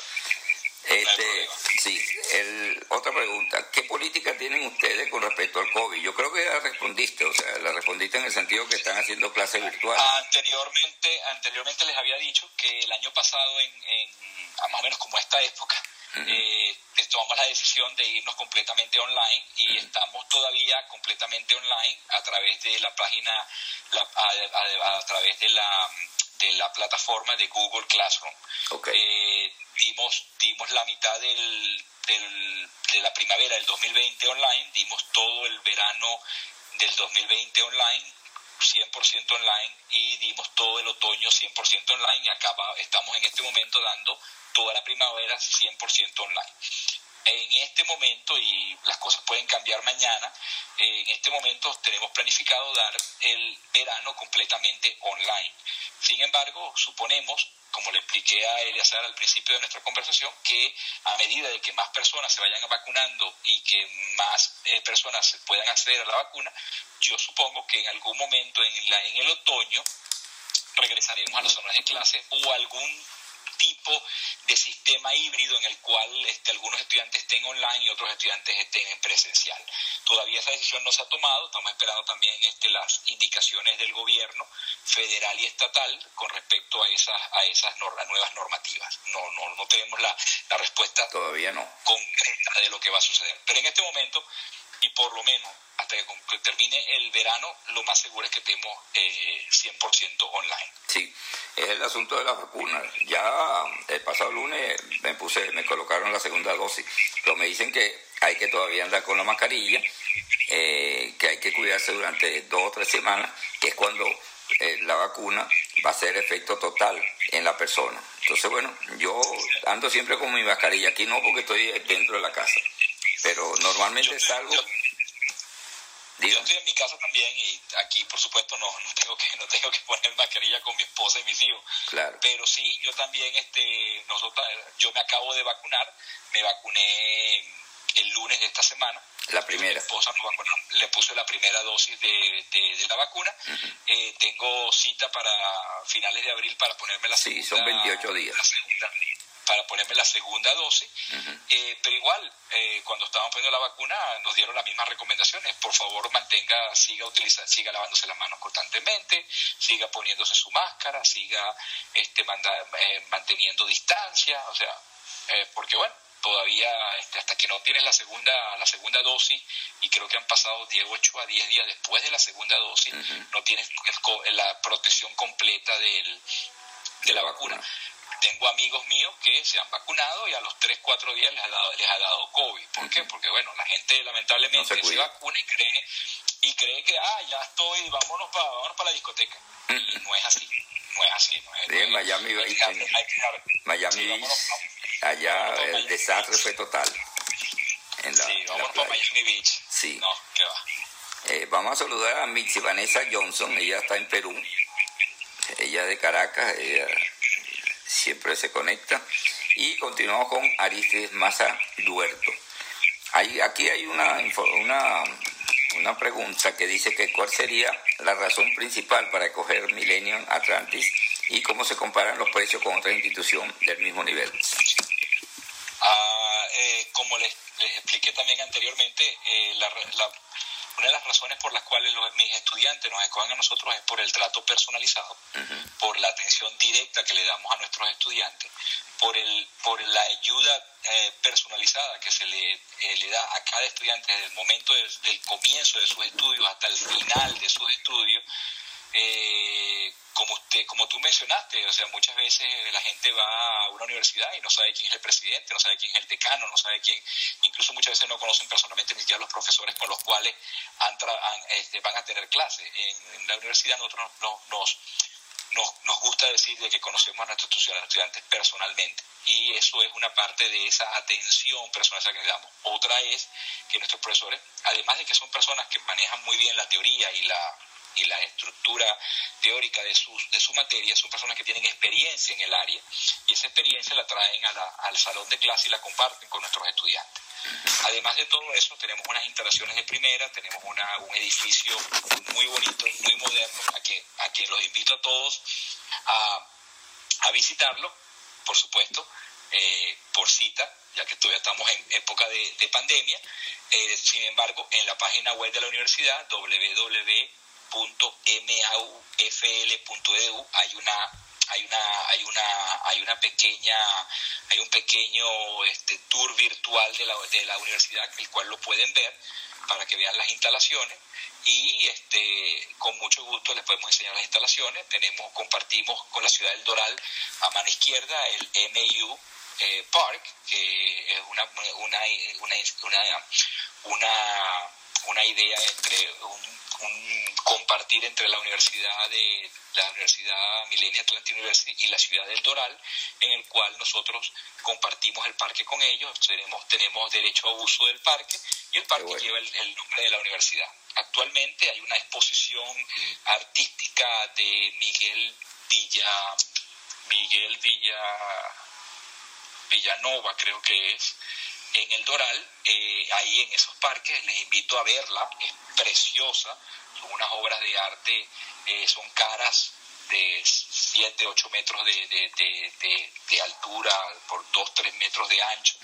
Este, sí, el, otra pregunta, ¿qué política tienen ustedes con respecto al COVID? Yo creo que ya respondiste, o sea, la respondiste en el sentido que están haciendo clases virtuales. Anteriormente, anteriormente les había dicho que el año pasado, en, más o menos como esta época, eh, tomamos la decisión de irnos completamente online y estamos todavía completamente online a través de la página, a, través de la, de la plataforma de Google Classroom. Okay. Eh, dimos, dimos la mitad del, del, de la primavera del 2020 online, dimos todo el verano del 2020 online, 100% online, y dimos todo el otoño 100% online, y acaba, estamos en este momento dando toda la primavera 100% online. En este momento, y las cosas pueden cambiar mañana, en este momento tenemos planificado dar el verano completamente online. Sin embargo, suponemos como le expliqué a Eliazar al principio de nuestra conversación, que a medida de que más personas se vayan vacunando y que más eh, personas puedan acceder a la vacuna, yo supongo que en algún momento en, la, en el otoño regresaremos a las zonas de clase o algún tipo de sistema híbrido en el cual este, algunos estudiantes estén online y otros estudiantes estén en presencial. Todavía esa decisión no se ha tomado, estamos esperando también este, las indicaciones del gobierno federal y estatal con respecto a esas, a esas nuevas normativas. No, no, no tenemos la, la respuesta todavía no concreta de lo que va a suceder. Pero en este momento, y por lo menos hasta que termine el verano, lo más seguro es que estemos eh, 100% online. Sí, es el asunto de las vacunas. Ya el pasado lunes me puse, me colocaron la segunda dosis, pero me dicen que hay que todavía andar con la mascarilla, eh, que hay que cuidarse durante dos o tres semanas, que es cuando eh, la vacuna va a hacer efecto total en la persona. Entonces, bueno, yo ando siempre con mi mascarilla, aquí no porque estoy dentro de la casa, pero normalmente salgo yo estoy en mi casa también y aquí, por supuesto, no, no, tengo que no tengo que poner mascarilla con mi esposa y mis hijos. Claro. Pero sí, yo también, este, nosotros, yo me acabo de vacunar, me vacuné el lunes de esta semana. La primera. Mi esposa le puse la primera dosis de, de, la vacuna. eh, tengo cita para finales de abril para ponerme la segunda. Sí, son 28 días. La segunda, para ponerme la segunda dosis, eh, pero igual, eh, cuando estábamos poniendo la vacuna nos dieron las mismas recomendaciones, por favor mantenga, siga utilizando, siga lavándose las manos constantemente, siga poniéndose su máscara, siga este, eh, manteniendo distancia, o sea, porque bueno, todavía este, hasta que no tienes la segunda la segunda dosis y creo que han pasado 10, 8 a 10 días después de la segunda dosis, no tienes la protección completa del, de la vacuna. Tengo amigos míos que se han vacunado y a los 3, 4 días les ha dado, les ha dado COVID. ¿Por qué? Porque, bueno, la gente lamentablemente se, vacuna y cree, y cree que, ah, ya estoy, vámonos para, vámonos para la discoteca. Y no es así. No es así. No es, de Miami, Miami allá el desastre fue total. En la, sí, vámonos para Miami Beach. Sí. No, ¿qué va? Eh, vamos a saludar a Mitzi Vanessa Johnson, ella está en Perú, ella de Caracas, ella siempre se conecta. Y continuamos con Aristides Maza Duerto. Hay, aquí hay una, una, una pregunta que dice que cuál sería la razón principal para escoger Millennium Atlantis y cómo se comparan los precios con otra institución del mismo nivel. Ah, eh, como les, expliqué también anteriormente, eh, la, Una de las razones por las cuales mis estudiantes nos escogen a nosotros es por el trato personalizado, por la atención directa que le damos a nuestros estudiantes, por, el, por la ayuda eh, personalizada que se le, eh, le, da a cada estudiante desde el momento del comienzo de sus estudios hasta el final de sus estudios. Eh, como usted, como tú mencionaste, o sea, muchas veces la gente va a una universidad y no sabe quién es el presidente, no sabe quién es el decano, no sabe quién, incluso muchas veces no conocen personalmente ni siquiera los profesores con los cuales este, van a tener clases. En, la universidad nosotros nos, nos, nos, gusta decir de que conocemos a nuestros estudiantes personalmente y eso es una parte de esa atención personal que le damos. Otra es que nuestros profesores, además de que son personas que manejan muy bien la teoría y la y la estructura teórica de, sus, de su materia son personas que tienen experiencia en el área y esa experiencia la traen al salón de clase y la comparten con nuestros estudiantes. Además de todo eso, tenemos unas instalaciones de primera, tenemos una, un edificio muy bonito, muy moderno, a, que, a quien los invito a todos a, a visitarlo, por supuesto, eh, por cita, ya que todavía estamos en época de, pandemia. Eh, sin embargo, en la página web de la universidad, www .maufl.edu hay una hay una hay una hay una pequeña hay un pequeño este, tour virtual de la, de la universidad el cual lo pueden ver para que vean las instalaciones y este con mucho gusto les podemos enseñar las instalaciones. Tenemos compartimos con la ciudad del Doral a mano izquierda el MU eh, Park que es una una, una, una, una idea entre un un compartir entre la universidad de la Universidad Millennium Atlantic University y la ciudad del Doral, en el cual nosotros compartimos el parque con ellos, tenemos, tenemos derecho a uso del parque y el parque lleva el, nombre de la universidad. Actualmente hay una exposición artística de Miguel Villa, Miguel Villa, Villanova creo que es, en el Doral, eh, ahí en esos parques, les invito a verla, es preciosa, son unas obras de arte, eh, son caras de 7, 8 metros de, altura por 2, 3 metros de ancho.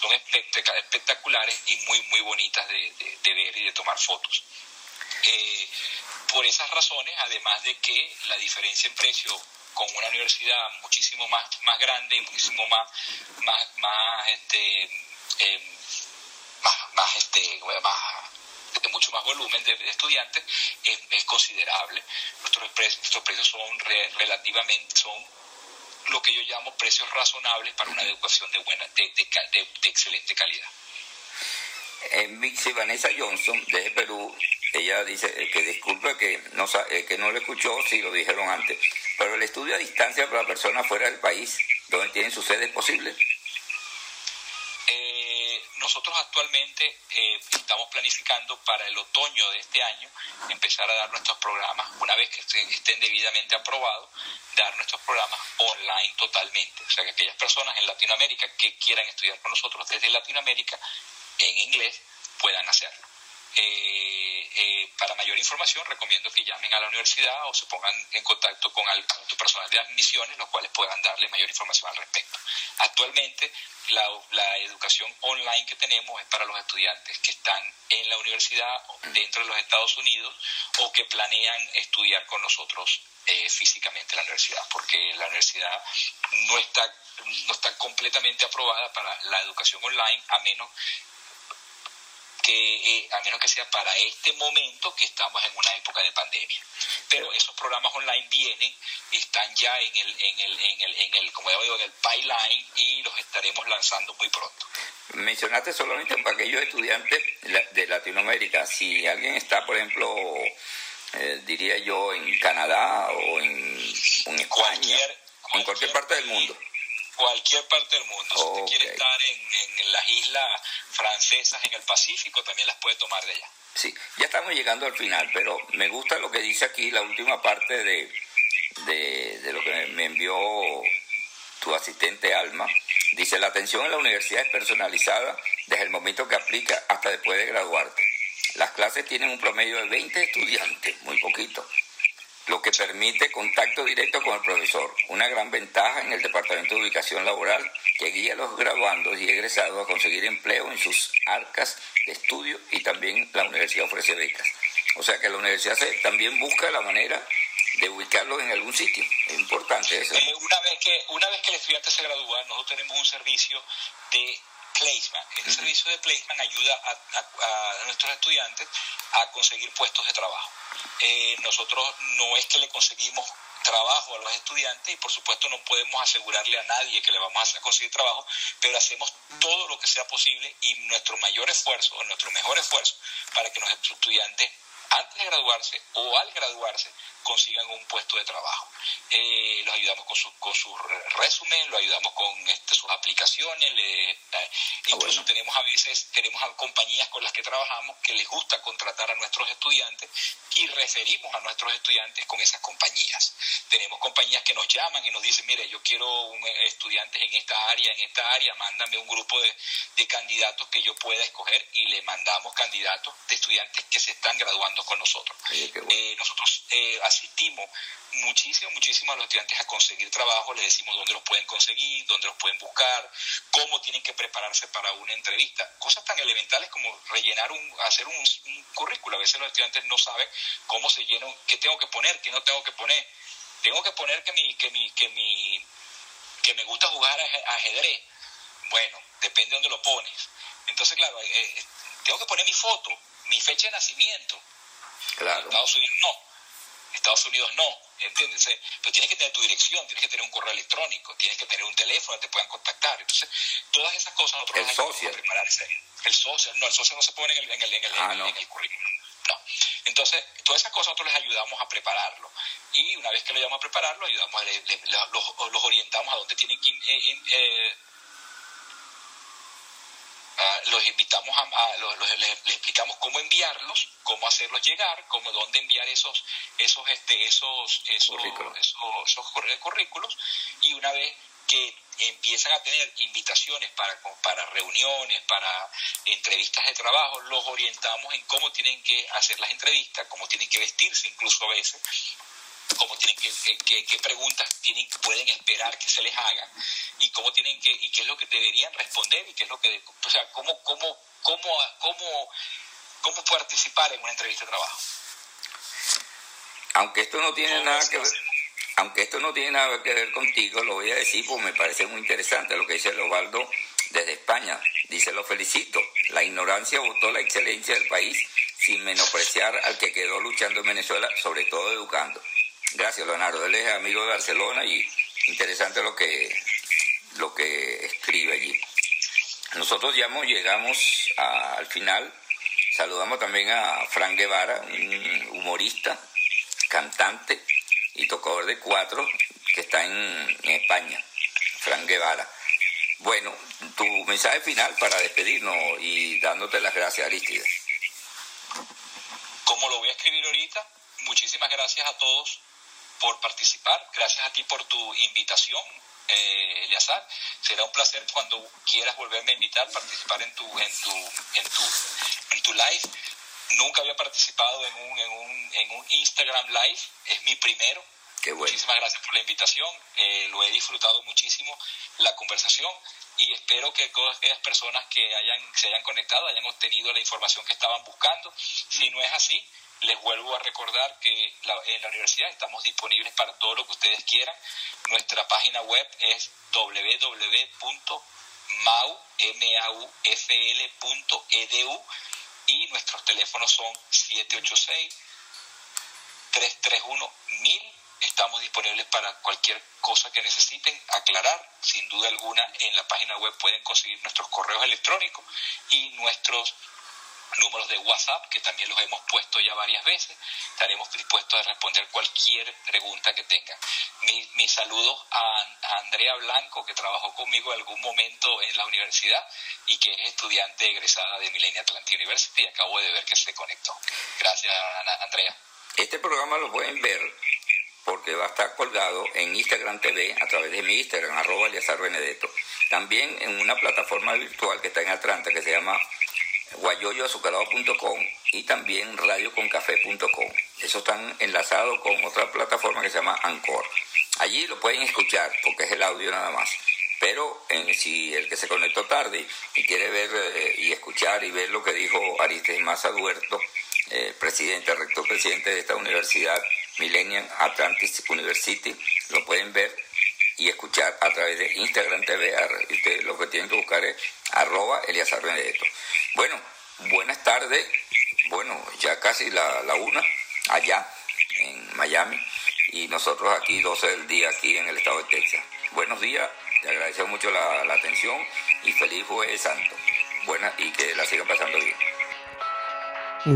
Son espectaculares y muy, muy bonitas de, ver y de tomar fotos. Eh, por esas razones, además de que la diferencia en precio con una universidad muchísimo más, más grande y muchísimo más, más, más este, eh, más, más, este, más, de mucho más volumen de, estudiantes, es, considerable. Nuestros, precios, precios son relativamente, son lo que yo llamo precios razonables para una educación de, buena, de, de, excelente calidad. En Mixi Vanessa Johnson, desde Perú, ella dice eh, que disculpe que no, eh, que no le escuchó si lo dijeron antes, pero el estudio a distancia para personas fuera del país, donde tienen su sede, es posible nosotros actualmente eh, estamos planificando para el otoño de este año empezar a dar nuestros programas, una vez que estén, debidamente aprobados, dar nuestros programas online totalmente. O sea, que aquellas personas en Latinoamérica que quieran estudiar con nosotros desde Latinoamérica en inglés puedan hacerlo. Eh, eh, para mayor información recomiendo que llamen a la universidad o se pongan en contacto con el personal de admisiones, los cuales puedan darle mayor información al respecto. Actualmente la, educación online que tenemos es para los estudiantes que están en la universidad dentro de los Estados Unidos o que planean estudiar con nosotros eh, físicamente en la universidad, porque la universidad no está, no está completamente aprobada para la educación online a menos que eh, a menos que sea para este momento que estamos en una época de pandemia. Pero esos programas online vienen, están ya en el, en el, en el, en el como digo, en el pipeline y los estaremos lanzando muy pronto. Mencionaste solamente para aquellos estudiantes de Latinoamérica. Si alguien está, por ejemplo, eh, diría yo, en Canadá o en, España, cualquier, en cualquier parte del mundo cualquier parte del mundo. Si usted quiere estar en, las islas francesas en el Pacífico, también las puede tomar de allá. Sí, ya estamos llegando al final, pero me gusta lo que dice aquí la última parte de, de, lo que me envió tu asistente Alma. Dice, la atención en la universidad es personalizada desde el momento que aplica hasta después de graduarte. Las clases tienen un promedio de 20 estudiantes, muy poquito lo que permite contacto directo con el profesor, una gran ventaja en el Departamento de Ubicación Laboral que guía a los graduandos y egresados a conseguir empleo en sus arcas de estudio y también la universidad ofrece becas. O sea que la universidad también busca la manera de ubicarlo en algún sitio. Es importante eso. Una, vez que, una vez que el estudiante se gradúa, nosotros tenemos un servicio de placement. El servicio de placement ayuda a, nuestros estudiantes a conseguir puestos de trabajo. Eh, nosotros no es que le conseguimos trabajo a los estudiantes y por supuesto no podemos asegurarle a nadie que le vamos a conseguir trabajo, pero hacemos todo lo que sea posible y nuestro mayor esfuerzo, nuestro mejor esfuerzo para que nuestros estudiantes antes de graduarse o al graduarse consigan un puesto de trabajo. Eh, los ayudamos con, su, con sus resumen, lo ayudamos con este, sus aplicaciones, le, eh, incluso tenemos a veces, tenemos a compañías con las que trabajamos que les gusta contratar a nuestros estudiantes y referimos a nuestros estudiantes con esas compañías. Tenemos compañías que nos llaman y nos dicen, mire, yo quiero un, eh, estudiantes en esta área, en esta área, mándame un grupo de, de candidatos que yo pueda escoger y le mandamos candidatos de estudiantes que se están graduando con nosotros. Eh, nosotros eh, asistimos muchísimo, muchísimo a los estudiantes a conseguir trabajo, les decimos dónde los pueden conseguir, dónde los pueden buscar, cómo tienen que prepararse para una entrevista. Cosas tan elementales como rellenar un, hacer un, currículo. A veces los estudiantes no saben cómo se llenan, qué tengo que poner, qué no tengo que poner. Tengo que poner que mi, que mi, que mi, que me gusta jugar a ajedrez. Bueno, depende de dónde lo pones. Entonces, claro, eh, eh, tengo que poner mi foto, mi fecha de nacimiento. Claro. Estados Unidos no. Estados Unidos no, ¿entiendes? Pero tienes que tener tu dirección, tienes que tener un correo electrónico, tienes que tener un teléfono que te puedan contactar. Entonces, todas esas cosas nosotros el social. prepararse. El social, no, el social no se pone en el, en el, en el, ah, en el currículum. No. Entonces, todas esas cosas nosotros les ayudamos a prepararlo. Y una vez que lo ayudamos a prepararlo, ayudamos, los, los, orientamos a dónde tienen que eh, eh, Los invitamos a, les, explicamos cómo enviarlos, cómo hacerlos llegar, cómo dónde enviar esos esos este esos esos esos, currículos. Y una vez que empiezan a tener invitaciones para, para reuniones, para entrevistas de trabajo, los orientamos en cómo tienen que hacer las entrevistas, cómo tienen que vestirse incluso a veces, cómo tienen que, qué preguntas tienen, pueden esperar que se les haga y cómo tienen que, y qué es lo que deberían responder y qué es lo que, o sea, cómo, cómo, cómo, cómo, cómo participar en una entrevista de trabajo. Aunque esto no tiene nada que ver, aunque esto no tiene nada que ver contigo, lo voy a decir porque me parece muy interesante lo que dice Lobaldo desde España. Dice, lo felicito, la ignorancia votó la excelencia del país sin menospreciar al que quedó luchando en Venezuela, sobre todo educando. Gracias, Leonardo. Él es amigo de Barcelona y interesante lo que, lo que escribe allí. Nosotros ya llegamos al final. Saludamos también a Frank Guevara, un humorista, cantante y tocador de cuatro que está en, España. Frank Guevara. Bueno, tu mensaje final para despedirnos y dándote las gracias, Aristides. Como lo voy a escribir ahorita, muchísimas gracias a todos por participar. Gracias a ti por tu invitación, eh, Eliazar. Será un placer cuando quieras volverme a invitar, participar en tu, en tu, en tu, en tu live. Nunca había participado en un, en un, en un Instagram live, es mi primero. Qué Muchísimas gracias por la invitación, eh, lo he disfrutado muchísimo la conversación y espero que todas aquellas personas que hayan, se hayan conectado hayan obtenido la información que estaban buscando. Si no es así, les vuelvo a recordar que en la universidad estamos disponibles para todo lo que ustedes quieran. Nuestra página web es www.maufl.edu y nuestros teléfonos son 786 331 1000 Estamos disponibles para cualquier cosa que necesiten aclarar. Sin duda alguna, en la página web pueden conseguir nuestros correos electrónicos y nuestros números de WhatsApp, que también los hemos puesto ya varias veces. Estaremos dispuestos a responder cualquier pregunta que tengan. mis saludos a, Andrea Blanco, que trabajó conmigo en algún momento en la universidad y que es estudiante egresada de Millennium Atlantic University. Acabo de ver que se conectó. Gracias, Andrea. Este programa lo pueden ver porque va a estar colgado en Instagram TV a través de mi Instagram, arroba Benedetto. También en una plataforma virtual que está en Atlanta que se llama guayoyoazucarado.com y también radioconcafé.com. Eso están enlazados con otra plataforma que se llama Anchor. Allí lo pueden escuchar porque es el audio nada más. Pero si el que se conectó tarde y quiere ver eh, y escuchar y ver lo que dijo Aristes Maza Duerto, eh, presidente, rector presidente de esta universidad, Millennium Atlantis University, lo pueden ver y escuchar a través de Instagram TV. Ustedes lo que tienen que buscar es arroba Eliazar Benedetto. Bueno, buenas tardes. Bueno, ya casi la, la una allá en Miami y nosotros aquí 12 del día aquí en el estado de Texas. Buenos días, te agradezco mucho la, atención y feliz jueves santo. Buena y que la sigan pasando bien.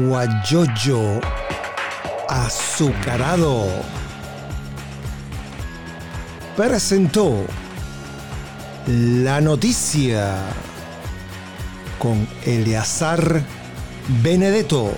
Guayoyo azucarado presentó la noticia con Eleazar Benedetto.